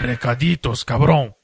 Recaditos, cabrão.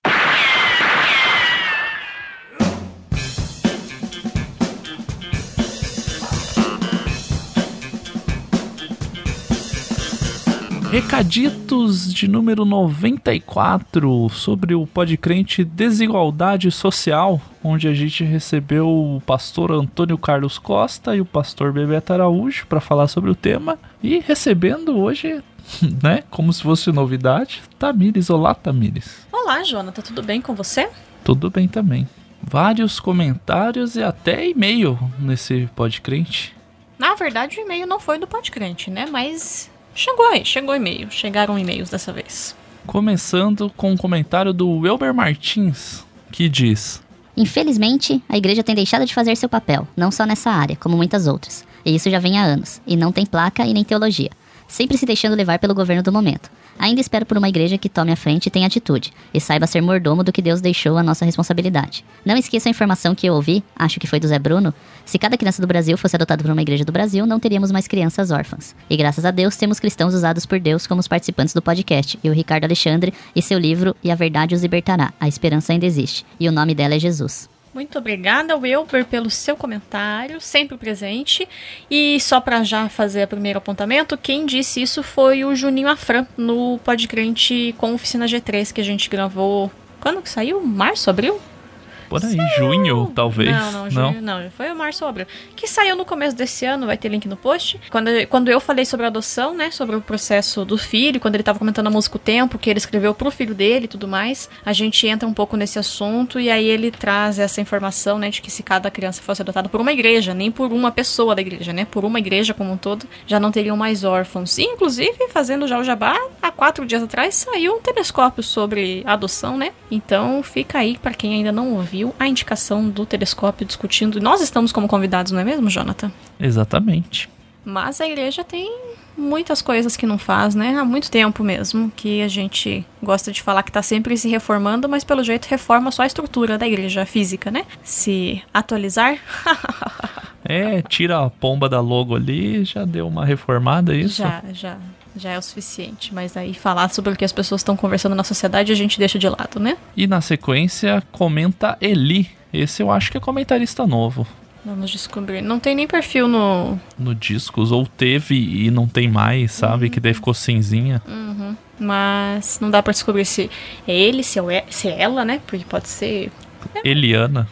Recaditos de número 94 sobre o Podcrente Desigualdade Social, onde a gente recebeu o pastor Antônio Carlos Costa e o pastor Bebeto Araújo para falar sobre o tema. E recebendo hoje, né, como se fosse novidade, Tamires. Olá, Tamires. Olá, Jonathan, tudo bem com você? Tudo bem também. Vários comentários e até e-mail nesse Podcrente. Na verdade, o e-mail não foi do Podcrente, né? Mas Chegou aí, chegou e-mail. Chegaram e-mails dessa vez. Começando com um comentário do Welber Martins, que diz: Infelizmente, a igreja tem deixado de fazer seu papel, não só nessa área, como muitas outras. E isso já vem há anos, e não tem placa e nem teologia, sempre se deixando levar pelo governo do momento. Ainda espero por uma igreja que tome a frente e tenha atitude, e saiba ser mordomo do que Deus deixou a nossa responsabilidade. Não esqueça a informação que eu ouvi, acho que foi do Zé Bruno, se cada criança do Brasil fosse adotada por uma igreja do Brasil, não teríamos mais crianças órfãs. E graças a Deus temos cristãos usados por Deus como os participantes do podcast, e o Ricardo Alexandre e seu livro E a Verdade os Libertará, a esperança ainda existe, e o nome dela é Jesus. Muito obrigada, Wilber, pelo seu comentário, sempre presente. E só para já fazer o primeiro apontamento, quem disse isso foi o Juninho Afran, no Podcrente com Oficina G3, que a gente gravou. Quando que saiu? Março, abril? Por aí, junho, talvez. Não, não, junho não. não. Foi o março abril. Que saiu no começo desse ano, vai ter link no post. Quando, quando eu falei sobre a adoção, né? Sobre o processo do filho, quando ele tava comentando a música O Tempo, que ele escreveu pro filho dele e tudo mais, a gente entra um pouco nesse assunto e aí ele traz essa informação, né? De que se cada criança fosse adotada por uma igreja, nem por uma pessoa da igreja, né? Por uma igreja como um todo, já não teriam mais órfãos. E, inclusive, fazendo já o jabá, há quatro dias atrás saiu um telescópio sobre adoção, né? Então fica aí para quem ainda não ouviu a indicação do telescópio discutindo. Nós estamos como convidados, não é mesmo, Jonathan? Exatamente. Mas a igreja tem muitas coisas que não faz, né? Há muito tempo mesmo que a gente gosta de falar que está sempre se reformando, mas pelo jeito reforma só a estrutura da igreja física, né? Se atualizar. é, tira a pomba da logo ali, já deu uma reformada, é isso? Já, já já é o suficiente. Mas aí falar sobre o que as pessoas estão conversando na sociedade a gente deixa de lado, né? E na sequência comenta Eli. Esse eu acho que é comentarista novo. Vamos descobrir. Não tem nem perfil no. No Discos, ou teve e não tem mais, sabe? Uhum. Que daí ficou cinzinha. Uhum. Mas não dá para descobrir se é ele, se é, se é ela, né? Porque pode ser. Eliana.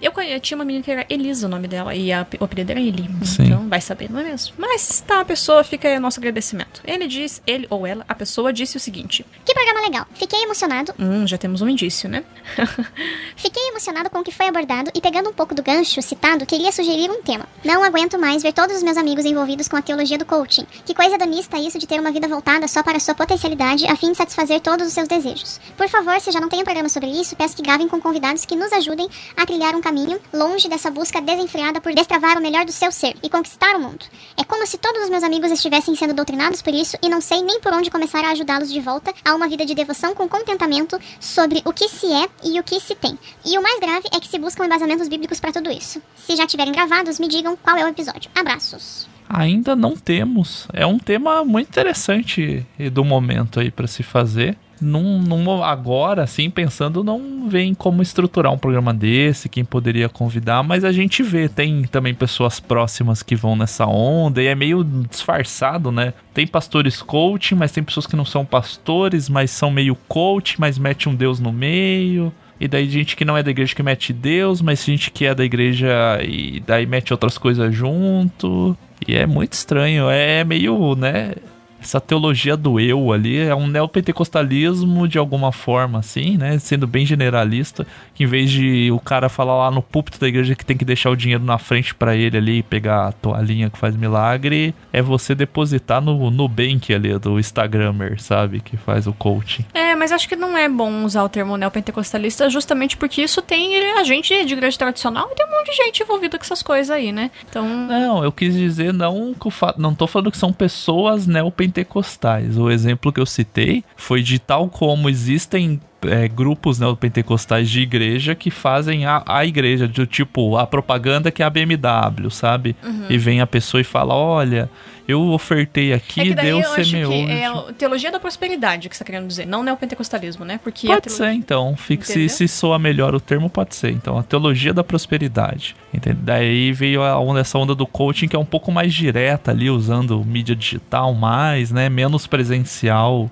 Eu, eu tinha uma menina que era Elisa o nome dela, e a, o apelido era Eli. Sim. Então, vai saber, não é mesmo? Mas tá, a pessoa fica aí o nosso agradecimento. Ele diz, ele ou ela, a pessoa disse o seguinte: Que programa legal. Fiquei emocionado. Hum, já temos um indício, né? Fiquei emocionado com o que foi abordado e pegando um pouco do gancho citado, queria sugerir um tema. Não aguento mais ver todos os meus amigos envolvidos com a teologia do coaching. Que coisa hedonista isso de ter uma vida voltada só para a sua potencialidade a fim de satisfazer todos os seus desejos. Por favor, se já não tem um programa sobre isso, peço que gravem com convidados que nos ajudem a trilhar um caminho longe dessa busca desenfreada por destravar o melhor do seu ser e conquistar o mundo. É como se todos os meus amigos estivessem sendo doutrinados por isso e não sei nem por onde começar a ajudá-los de volta a uma vida de devoção com contentamento sobre o que se é e o que se tem. E o mais grave é que se buscam embasamentos bíblicos para tudo isso. Se já tiverem gravados, me digam qual é o episódio. Abraços. Ainda não temos. É um tema muito interessante do momento aí para se fazer num, num, agora, assim, pensando, não vem como estruturar um programa desse, quem poderia convidar, mas a gente vê, tem também pessoas próximas que vão nessa onda e é meio disfarçado, né? Tem pastores coaching, mas tem pessoas que não são pastores, mas são meio coach, mas mete um Deus no meio. E daí gente que não é da igreja que mete Deus, mas gente que é da igreja e daí mete outras coisas junto. E é muito estranho, é meio, né? Essa teologia do eu ali é um neopentecostalismo de alguma forma, assim, né? Sendo bem generalista, que em vez de o cara falar lá no púlpito da igreja que tem que deixar o dinheiro na frente para ele ali e pegar a toalhinha que faz milagre, é você depositar no Nubank ali do Instagrammer, sabe? Que faz o coaching. É, mas acho que não é bom usar o termo neopentecostalista justamente porque isso tem a gente de igreja tradicional e tem um monte de gente envolvida com essas coisas aí, né? Então. Não, eu quis dizer não que o fato. Não tô falando que são pessoas neopentecostais. O exemplo que eu citei foi de tal como existem é, grupos neopentecostais de igreja que fazem a, a igreja, de tipo, a propaganda que é a BMW, sabe? Uhum. E vem a pessoa e fala: olha, eu ofertei aqui, É que daí Deus eu acho semeou. que é a teologia da prosperidade que você tá querendo dizer, não neopentecostalismo, né? Porque Pode teologia- ser, então. Fica, se, se soa melhor o termo, pode ser. Então, a teologia da prosperidade. Entende? Daí veio a onda, essa onda do coaching que é um pouco mais direta ali, usando mídia digital mais, né? Menos presencial.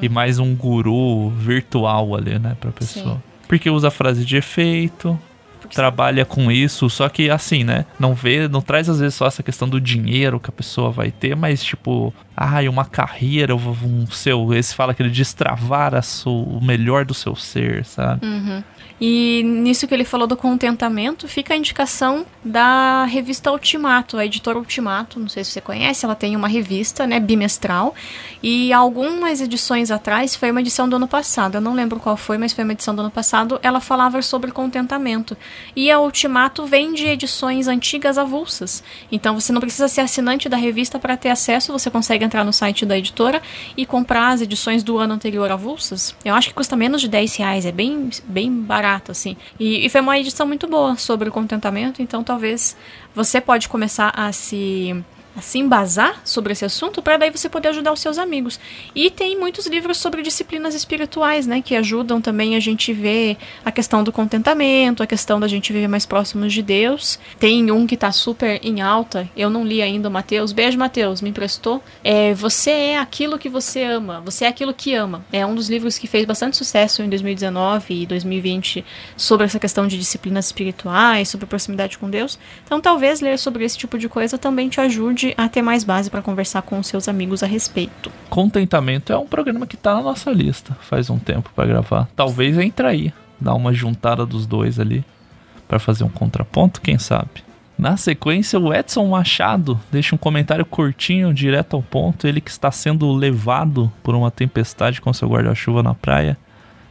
E mais um guru virtual ali, né, pra pessoa. Porque usa frase de efeito, trabalha com isso, só que assim, né? Não vê, não traz às vezes só essa questão do dinheiro que a pessoa vai ter, mas tipo, ai, uma carreira, um seu, esse fala que ele destravar a su, o melhor do seu ser, sabe? Uhum. E nisso que ele falou do contentamento, fica a indicação da revista Ultimato, a editora Ultimato, não sei se você conhece, ela tem uma revista, né, bimestral, e algumas edições atrás, foi uma edição do ano passado, eu não lembro qual foi, mas foi uma edição do ano passado, ela falava sobre contentamento. E a Ultimato vende edições antigas avulsas. Então você não precisa ser assinante da revista para ter acesso, você consegue entrar no site da editora e comprar as edições do ano anterior avulsas. Eu acho que custa menos de 10 reais, é bem, bem barato, assim. E, e foi uma edição muito boa sobre o contentamento, então talvez você pode começar a se se embasar sobre esse assunto para daí você poder ajudar os seus amigos. E tem muitos livros sobre disciplinas espirituais, né, que ajudam também a gente ver a questão do contentamento, a questão da gente viver mais próximos de Deus. Tem um que tá super em alta, eu não li ainda o Mateus. Beijo, Mateus, me emprestou. É Você é aquilo que você ama, você é aquilo que ama. É um dos livros que fez bastante sucesso em 2019 e 2020 sobre essa questão de disciplinas espirituais, sobre proximidade com Deus. Então, talvez ler sobre esse tipo de coisa também te ajude a ter mais base para conversar com seus amigos a respeito. Contentamento é um programa que tá na nossa lista faz um tempo pra gravar. Talvez entre aí, dar uma juntada dos dois ali pra fazer um contraponto, quem sabe. Na sequência, o Edson Machado deixa um comentário curtinho, direto ao ponto. Ele que está sendo levado por uma tempestade com seu guarda-chuva na praia,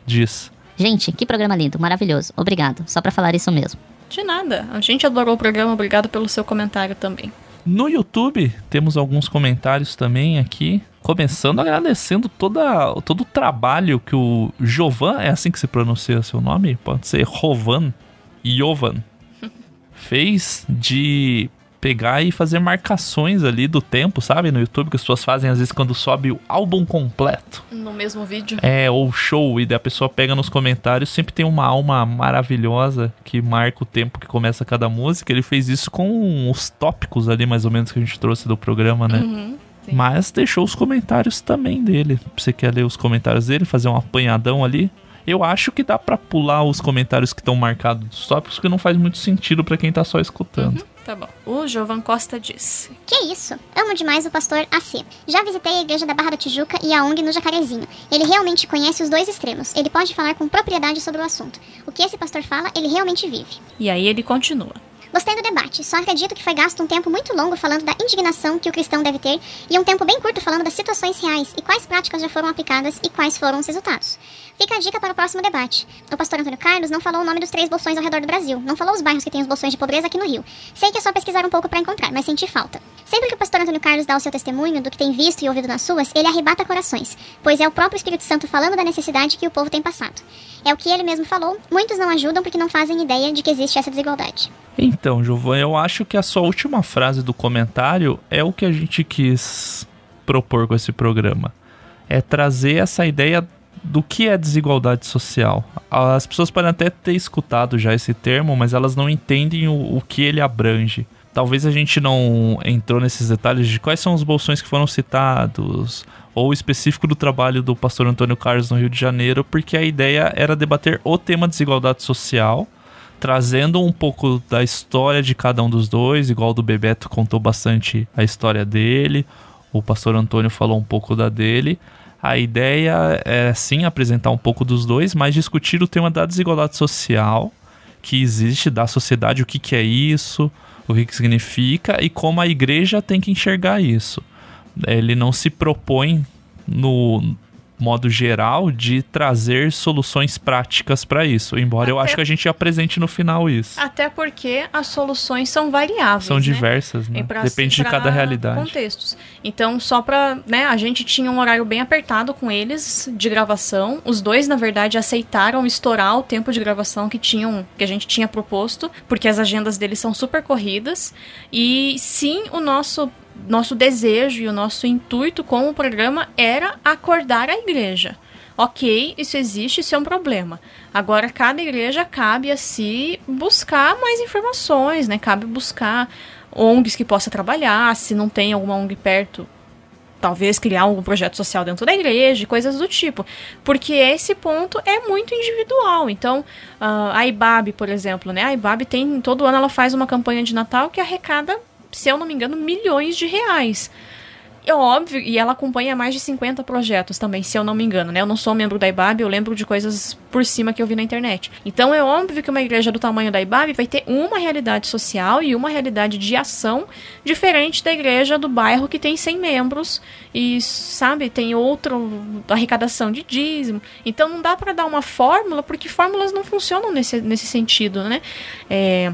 diz: Gente, que programa lindo, maravilhoso. Obrigado. Só pra falar isso mesmo. De nada, a gente adorou o programa, obrigado pelo seu comentário também. No YouTube, temos alguns comentários também aqui. Começando agradecendo toda, todo o trabalho que o Jovan, é assim que se pronuncia seu nome? Pode ser Rovan, Jovan, fez de pegar e fazer marcações ali do tempo, sabe? No YouTube, que as pessoas fazem às vezes quando sobe o álbum completo. No mesmo vídeo. É, ou show, e daí a pessoa pega nos comentários, sempre tem uma alma maravilhosa que marca o tempo que começa cada música. Ele fez isso com os tópicos ali, mais ou menos, que a gente trouxe do programa, né? Uhum, sim. Mas deixou os comentários também dele. Você quer ler os comentários dele, fazer um apanhadão ali? Eu acho que dá pra pular os comentários que estão marcados dos tópicos, porque não faz muito sentido pra quem tá só escutando. Tá bom. O Jovan Costa disse: Que isso? Amo demais o pastor AC. Já visitei a igreja da Barra da Tijuca e a ONG no Jacarezinho. Ele realmente conhece os dois extremos. Ele pode falar com propriedade sobre o assunto. O que esse pastor fala, ele realmente vive. E aí ele continua. Gostei do debate, só acredito que foi gasto um tempo muito longo falando da indignação que o cristão deve ter e um tempo bem curto falando das situações reais e quais práticas já foram aplicadas e quais foram os resultados. Fica a dica para o próximo debate. O pastor Antônio Carlos não falou o nome dos três bolsões ao redor do Brasil, não falou os bairros que têm os bolsões de pobreza aqui no Rio. Sei que é só pesquisar um pouco para encontrar, mas senti falta. Sempre que o pastor Antônio Carlos dá o seu testemunho do que tem visto e ouvido nas ruas, ele arrebata corações, pois é o próprio Espírito Santo falando da necessidade que o povo tem passado. É o que ele mesmo falou, muitos não ajudam porque não fazem ideia de que existe essa desigualdade. Então, Giovanni, eu acho que a sua última frase do comentário é o que a gente quis propor com esse programa. É trazer essa ideia do que é desigualdade social. As pessoas podem até ter escutado já esse termo, mas elas não entendem o, o que ele abrange. Talvez a gente não entrou nesses detalhes de quais são os bolsões que foram citados, ou específico do trabalho do pastor Antônio Carlos no Rio de Janeiro, porque a ideia era debater o tema desigualdade social, trazendo um pouco da história de cada um dos dois, igual do Bebeto contou bastante a história dele. O pastor Antônio falou um pouco da dele. A ideia é sim apresentar um pouco dos dois, mas discutir o tema da desigualdade social que existe da sociedade, o que, que é isso, o que, que significa e como a igreja tem que enxergar isso. Ele não se propõe no modo geral, de trazer soluções práticas para isso. Embora Até... eu acho que a gente apresente no final isso. Até porque as soluções são variáveis. São né? diversas, né? Pra, Depende de cada realidade. contextos. Então, só para, né, a gente tinha um horário bem apertado com eles de gravação. Os dois, na verdade, aceitaram estourar o tempo de gravação que tinham, que a gente tinha proposto, porque as agendas deles são super corridas. E sim, o nosso nosso desejo e o nosso intuito com o programa era acordar a igreja. Ok, isso existe, isso é um problema. Agora, cada igreja cabe a si buscar mais informações, né? Cabe buscar ONGs que possa trabalhar, se não tem alguma ONG perto, talvez criar um projeto social dentro da igreja, coisas do tipo. Porque esse ponto é muito individual. Então, uh, a IBAB, por exemplo, né? A IBAB tem, todo ano ela faz uma campanha de Natal que arrecada se eu não me engano, milhões de reais. É óbvio, e ela acompanha mais de 50 projetos também, se eu não me engano, né? Eu não sou membro da IBAB, eu lembro de coisas por cima que eu vi na internet. Então é óbvio que uma igreja do tamanho da IBAB vai ter uma realidade social e uma realidade de ação diferente da igreja do bairro que tem 100 membros e, sabe, tem outra arrecadação de dízimo. Então não dá para dar uma fórmula, porque fórmulas não funcionam nesse, nesse sentido, né? É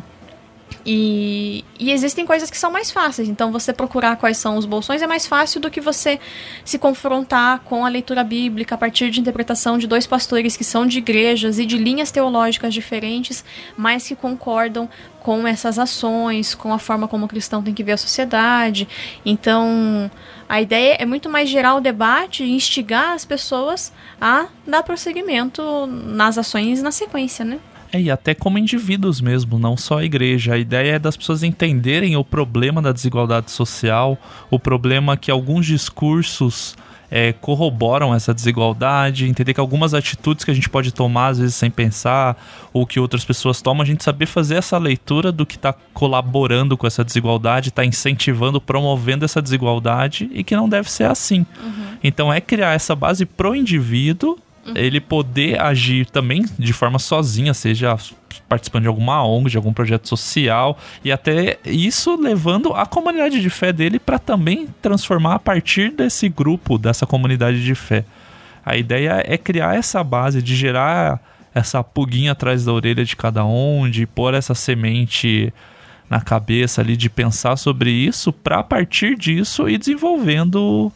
e, e, existem coisas que são mais fáceis. Então, você procurar quais são os bolsões é mais fácil do que você se confrontar com a leitura bíblica a partir de interpretação de dois pastores que são de igrejas e de linhas teológicas diferentes, mas que concordam com essas ações, com a forma como o cristão tem que ver a sociedade. Então, a ideia é muito mais gerar o debate e instigar as pessoas a dar prosseguimento nas ações na sequência, né? É, e até como indivíduos mesmo, não só a igreja. A ideia é das pessoas entenderem o problema da desigualdade social, o problema que alguns discursos é, corroboram essa desigualdade, entender que algumas atitudes que a gente pode tomar, às vezes sem pensar, ou que outras pessoas tomam, a gente saber fazer essa leitura do que está colaborando com essa desigualdade, está incentivando, promovendo essa desigualdade e que não deve ser assim. Uhum. Então é criar essa base pro indivíduo Ele poder agir também de forma sozinha, seja participando de alguma ONG, de algum projeto social, e até isso levando a comunidade de fé dele para também transformar a partir desse grupo, dessa comunidade de fé. A ideia é criar essa base, de gerar essa pulguinha atrás da orelha de cada um, de pôr essa semente na cabeça ali, de pensar sobre isso, para partir disso ir desenvolvendo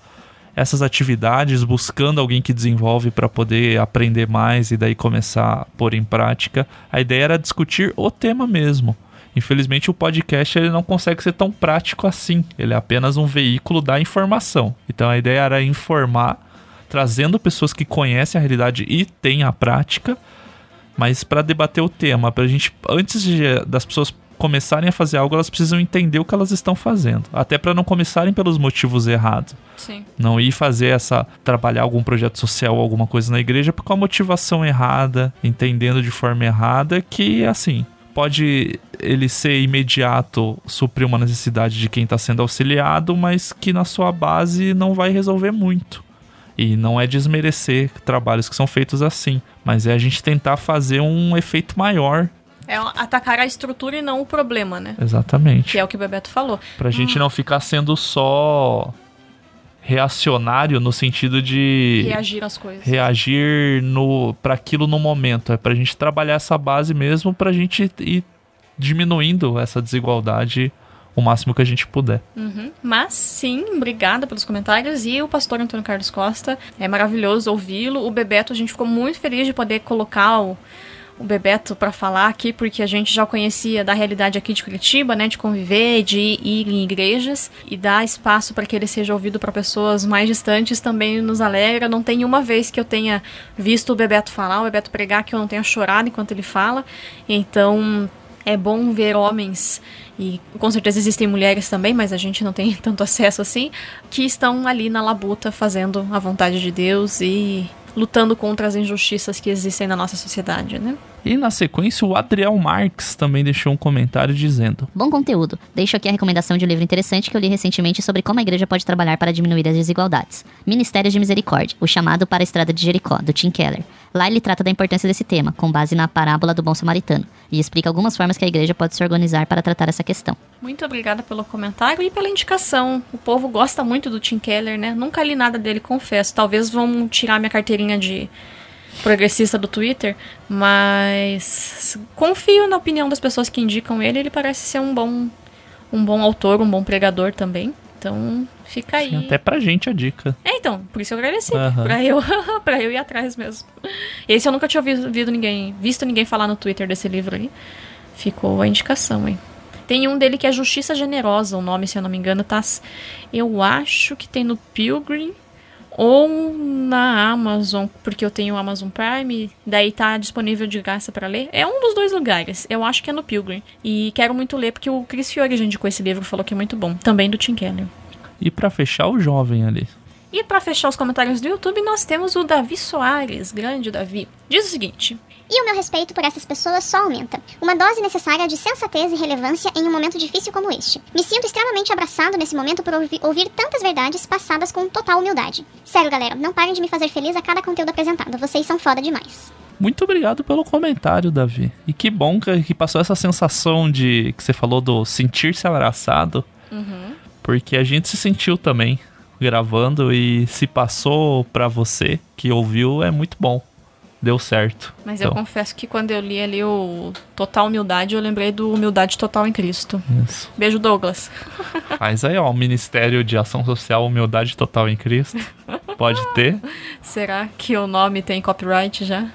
essas atividades, buscando alguém que desenvolve para poder aprender mais e daí começar a pôr em prática. A ideia era discutir o tema mesmo. Infelizmente o podcast ele não consegue ser tão prático assim. Ele é apenas um veículo da informação. Então a ideia era informar, trazendo pessoas que conhecem a realidade e têm a prática, mas para debater o tema, para a gente antes de, das pessoas começarem a fazer algo, elas precisam entender o que elas estão fazendo, até para não começarem pelos motivos errados. Sim. Não ir fazer essa trabalhar algum projeto social ou alguma coisa na igreja com a motivação errada, entendendo de forma errada que assim, pode ele ser imediato, suprir uma necessidade de quem está sendo auxiliado, mas que na sua base não vai resolver muito. E não é desmerecer trabalhos que são feitos assim, mas é a gente tentar fazer um efeito maior é atacar a estrutura e não o problema, né? Exatamente. Que é o que o Bebeto falou. Pra gente hum. não ficar sendo só reacionário no sentido de reagir às coisas. Reagir no para aquilo no momento, é pra gente trabalhar essa base mesmo pra gente ir diminuindo essa desigualdade o máximo que a gente puder. Uhum. Mas sim, obrigada pelos comentários. E o pastor Antônio Carlos Costa, é maravilhoso ouvi-lo. O Bebeto, a gente ficou muito feliz de poder colocar o, o Bebeto para falar aqui, porque a gente já conhecia da realidade aqui de Curitiba, né, de conviver, de ir em igrejas e dar espaço para que ele seja ouvido para pessoas mais distantes também nos alegra. Não tem uma vez que eu tenha visto o Bebeto falar, o Bebeto pregar que eu não tenha chorado enquanto ele fala. Então, é bom ver homens e com certeza existem mulheres também, mas a gente não tem tanto acesso assim, que estão ali na labuta fazendo a vontade de Deus e lutando contra as injustiças que existem na nossa sociedade, né? E na sequência, o Adriel Marques também deixou um comentário dizendo: Bom conteúdo. Deixo aqui a recomendação de um livro interessante que eu li recentemente sobre como a igreja pode trabalhar para diminuir as desigualdades. Ministérios de Misericórdia, o chamado para a Estrada de Jericó, do Tim Keller. Lá ele trata da importância desse tema, com base na parábola do bom samaritano, e explica algumas formas que a igreja pode se organizar para tratar essa questão. Muito obrigada pelo comentário e pela indicação. O povo gosta muito do Tim Keller, né? Nunca li nada dele, confesso. Talvez vão tirar minha carteirinha de progressista do Twitter, mas confio na opinião das pessoas que indicam ele. Ele parece ser um bom, um bom autor, um bom pregador também. Então, fica aí. Sim, até pra gente a dica. É, então, por isso eu agradeci. Aham. Pra, eu, pra eu ir atrás mesmo. Esse eu nunca tinha ouvido ninguém, visto ninguém falar no Twitter desse livro aí. Ficou a indicação, hein? Tem um dele que é Justiça Generosa, o nome, se eu não me engano, tá. Eu acho que tem no Pilgrim ou na Amazon, porque eu tenho o Amazon Prime, daí tá disponível de graça pra ler. É um dos dois lugares. Eu acho que é no Pilgrim. E quero muito ler porque o Chris Fiore já indicou esse livro, falou que é muito bom. Também do Tim Keller. E pra fechar, o jovem ali. E para fechar os comentários do YouTube, nós temos o Davi Soares, grande Davi. Diz o seguinte: E o meu respeito por essas pessoas só aumenta. Uma dose necessária de sensatez e relevância em um momento difícil como este. Me sinto extremamente abraçado nesse momento por ouvi- ouvir tantas verdades passadas com total humildade. Sério, galera, não parem de me fazer feliz a cada conteúdo apresentado. Vocês são foda demais. Muito obrigado pelo comentário, Davi. E que bom que, que passou essa sensação de que você falou do sentir-se abraçado. Porque a gente se sentiu também gravando e se passou pra você que ouviu é muito bom. Deu certo. Mas eu Então, confesso que quando eu li ali o Total Humildade, eu lembrei do Humildade Total em Cristo. isso. Beijo, Douglas. Faz aí, ó, o Ministério de Ação Social Humildade Total em Cristo. Pode ter. Será que o nome tem copyright já?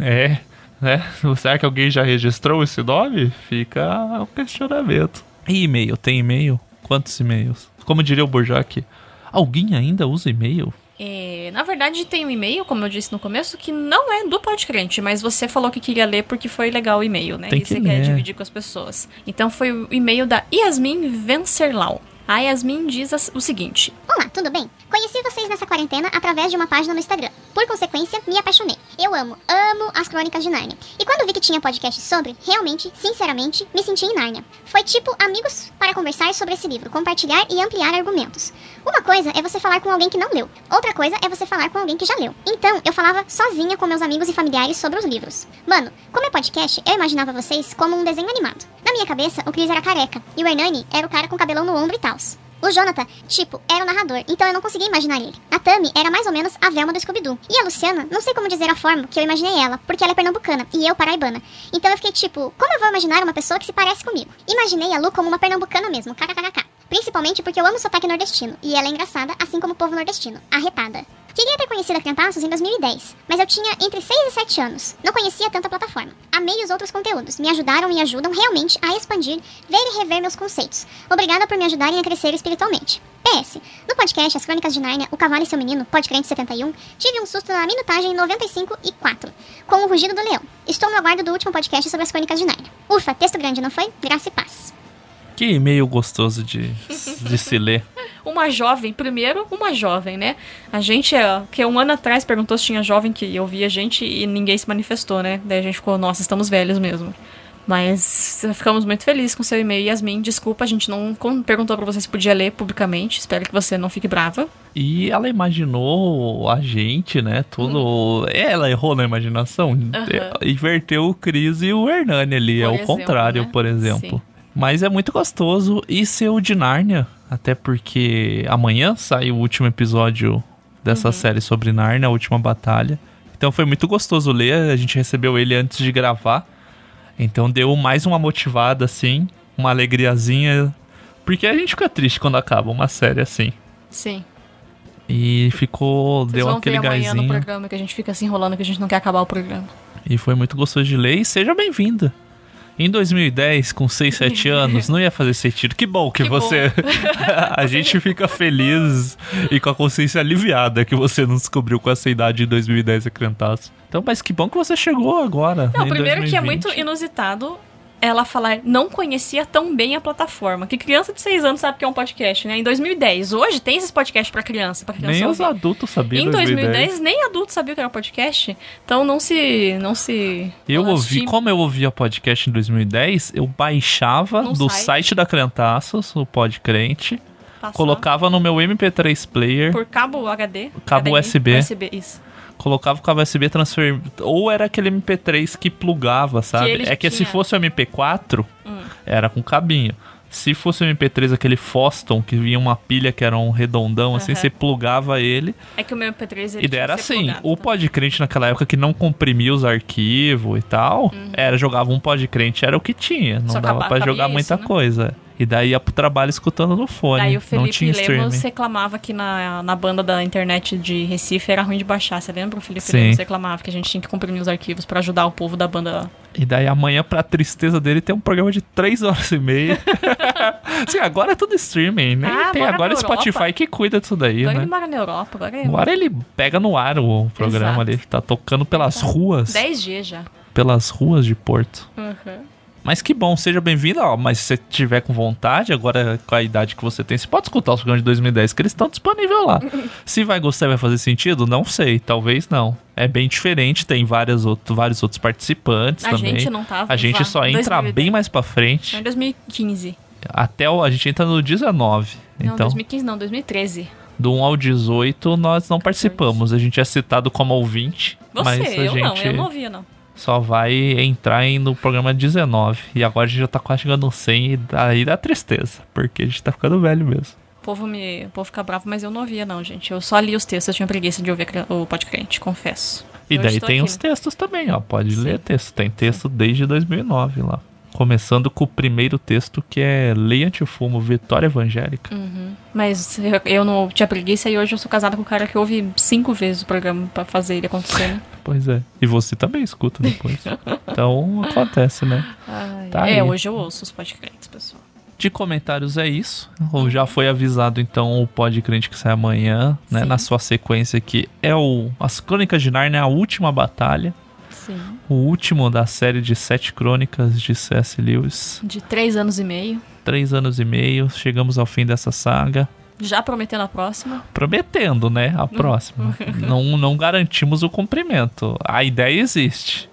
É, né? Será que alguém já registrou esse nome? Fica o questionamento. E e-mail? Tem e-mail? Quantos e-mails? Como diria o Burjac, alguém ainda usa e-mail? É, na verdade, tem um e-mail, como eu disse no começo, que não é do Podcrente, mas você falou que queria ler porque foi legal o e-mail, né? Tem e que você quer ler. dividir com as pessoas. Então foi o e-mail da Yasmin Vencerlau. A Yasmin diz o seguinte: Olá, tudo bem? Conheci vocês nessa quarentena através de uma página no Instagram. Por consequência, me apaixonei. Eu amo, amo as crônicas de Nárnia. E quando vi que tinha podcast sobre, realmente, sinceramente, me senti em Nárnia. Foi tipo amigos para conversar sobre esse livro, compartilhar e ampliar argumentos. Uma coisa é você falar com alguém que não leu, outra coisa é você falar com alguém que já leu. Então, eu falava sozinha com meus amigos e familiares sobre os livros. Mano, como é podcast, eu imaginava vocês como um desenho animado. Na minha cabeça, o Chris era careca e o Hernani era o cara com cabelão no ombro e tals. O Jonathan, tipo, era o narrador, então eu não conseguia imaginar ele. A Tami era mais ou menos a Velma do Scooby-Doo. E a Luciana, não sei como dizer a forma que eu imaginei ela, porque ela é pernambucana e eu paraibana. Então eu fiquei tipo, como eu vou imaginar uma pessoa que se parece comigo? Imaginei a Lu como uma pernambucana mesmo, kkkk. Principalmente porque eu amo sotaque nordestino, e ela é engraçada, assim como o povo nordestino, arretada. Queria ter conhecido a Crentaços em 2010, mas eu tinha entre 6 e 7 anos. Não conhecia tanta plataforma. Amei os outros conteúdos, me ajudaram e ajudam realmente a expandir, ver e rever meus conceitos. Obrigada por me ajudarem a crescer espiritualmente. PS, no podcast As Crônicas de Nárnia, O Cavalo e Seu Menino, Podcrente 71, tive um susto na minutagem 95 e 4, com o rugido do leão. Estou no aguardo do último podcast sobre as Crônicas de Nárnia. Ufa, texto grande, não foi? Graça e paz. Que e-mail gostoso de, de se ler. Uma jovem, primeiro, uma jovem, né? A gente, é, que um ano atrás perguntou se tinha jovem que ouvia a gente e ninguém se manifestou, né? Daí a gente ficou, nossa, estamos velhos mesmo. Mas ficamos muito felizes com seu e-mail, Yasmin. Desculpa, a gente não perguntou pra você se podia ler publicamente. Espero que você não fique brava. E ela imaginou a gente, né? Tudo. Ela errou na imaginação. Aham. Inverteu o Cris e o Hernani ali. é Por o exemplo, contrário, né? por exemplo. Sim. Mas é muito gostoso. E ser o de Nárnia. Até porque amanhã sai o último episódio dessa série sobre Nárnia, a última batalha. Então foi muito gostoso ler. A gente recebeu ele antes de gravar. Então deu mais uma motivada, assim. Uma alegriazinha. Porque a gente fica triste quando acaba uma série assim. Sim. E ficou. Vocês deu aquele ver amanhã no programa que a gente fica se enrolando que a gente não quer acabar o programa. E foi muito gostoso de ler. E seja bem-vinda. Em 2010, com 6, 7 anos, não ia fazer sentido. Que bom que, Que bom. você. a gente fica feliz e com a consciência aliviada que você não descobriu com essa idade em 2010 a Crentaço. Então, mas que bom que você chegou agora. Não, primeiro que é 2020. muito inusitado ela falar não conhecia tão bem a plataforma. Que criança de 6 anos sabe que é um podcast, né? Em 2010. Hoje tem esses podcasts pra criança, pra criança Nem os ouvir. adultos sabiam. Em 2010, nem adulto sabia que era podcast. Então não se. Não se. Eu ouvi, lastima. como eu ouvia podcast em 2010, eu baixava Num do site. site da Crentaços, o Podcrente, Passava colocava no meu MP3 player, Por cabo HD. Cabo HDMI, USB. USB, isso. Colocava o cabo USB transfer, ou era aquele MP3 que plugava, sabe? ele é que se tinha. fosse o MP4, Hum. era com cabinho. Se fosse o MP3, aquele Foston, que vinha uma pilha que era um redondão, assim, Aham. você plugava ele. É que o meu MP3 ele E era que assim, plugado, o tá? podcrente naquela época que não comprimia os arquivos e tal, Uhum. era jogava um podcrente, era o que tinha, não Só dava cabia jogar isso, muita né? coisa. E daí ia pro trabalho escutando no fone, Daí o não Felipe tinha Lemos reclamava que na, na banda da internet de Recife era ruim de baixar. Você lembra? O Felipe Sim. Lemos reclamava que a gente tinha que comprimir os arquivos pra ajudar o povo da banda. E daí amanhã, pra tristeza dele, tem um programa de 3 horas e meia. Sim, agora é tudo streaming, né? Ah, tem agora o Spotify que cuida disso daí, Agora né? ele mora na Europa, agora é Agora ele pega no ar o programa Exato. ali, tá tocando pelas ruas, 10 dias já. pelas ruas de Porto. Uhum. Mas que bom, seja bem-vindo. ó, Mas se você tiver com vontade, agora com a idade que você tem, você pode escutar os programas de 2010, que eles estão disponíveis lá. se vai gostar, vai fazer sentido? Não sei, talvez não. É bem diferente, tem várias outro, vários outros participantes A também. gente não tava. a gente vá, só entra 2010. bem mais pra frente. Em 2015. Até o, a gente entra no 19. Não, então, 2015 não, 2013. do 1 ao 18, nós não participamos. A gente é citado como ouvinte. Você, mas a eu gente não, eu não ouvia não. Só vai entrar no programa 19. E agora a gente já tá quase chegando no 100 e daí dá tristeza. Porque a gente tá ficando velho mesmo. O povo, me, o povo fica bravo, mas eu não ouvia não, gente. Eu só li os textos, eu tinha preguiça de ouvir o podcast, confesso. E Eu daí tem aqui, os textos também, ó. Pode Sim. ler texto. Tem texto desde 2009 lá. Começando com o primeiro texto que é Lei Antifumo, Vitória Evangélica. Uhum. Mas eu, eu não tinha preguiça e hoje eu sou casada com um cara que ouve cinco vezes o programa pra fazer ele acontecer, né? Pois é. E você também escuta depois. então acontece, né? Ai, Tá é, aí. hoje eu ouço os podcasts, pessoal. De comentários é isso. Ou Já foi avisado então o Pod Crente que sai amanhã, né? Sim. Na sua sequência que é o As Crônicas de Narnia, a última batalha. Sim. O último da série de sete crônicas de C.S. Lewis. De três anos e meio. Três anos e meio, chegamos ao fim dessa saga. Já prometendo a próxima. Prometendo, né? A próxima. não, não garantimos o cumprimento. A ideia existe.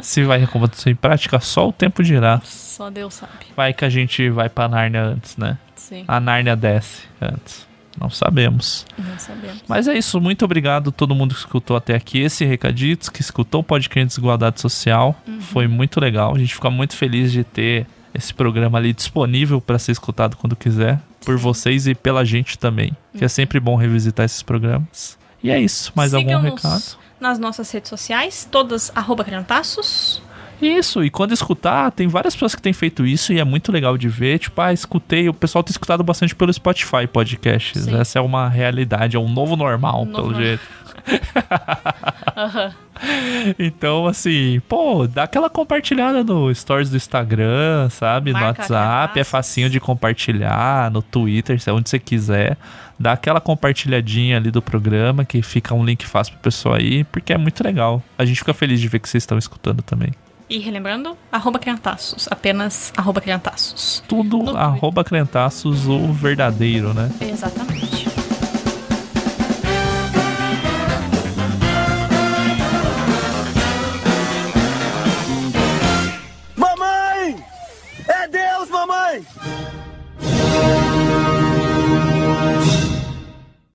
Se vai acontecer em prática, só o tempo dirá. Só Deus sabe. Vai que a gente vai pra Nárnia antes, né? Sim. A Nárnia desce antes. Não sabemos. Não sabemos. Mas é isso. Muito obrigado a todo mundo que escutou até aqui. Esse recaditos, que escutou o podcast Desigualdade Social. Foi muito legal. A gente fica muito feliz de ter esse programa ali disponível para ser escutado quando quiser. Por vocês e pela gente também. Que é sempre bom revisitar esses programas. E é isso. Mais algum recado? Nas nossas redes sociais, todas arroba crentaços. Isso, e quando escutar, tem várias pessoas que têm feito isso e é muito legal de ver. Tipo, ah, escutei, o pessoal tem escutado bastante pelo Spotify podcasts. Sim. Essa é uma realidade, é um novo normal, Novo pelo jeito. Aham. Então, assim, pô, dá aquela compartilhada no stories do Instagram, sabe? no Marca WhatsApp, é facinho de compartilhar, no Twitter, se é onde você quiser. Dá aquela compartilhadinha ali do programa, que fica um link fácil pro pessoal aí, porque é muito legal. A gente fica feliz de ver que vocês estão escutando também. E relembrando, arroba criantaços. Apenas arroba criantaços. Tudo Twitter. arroba crentaços, o verdadeiro, né? Exatamente.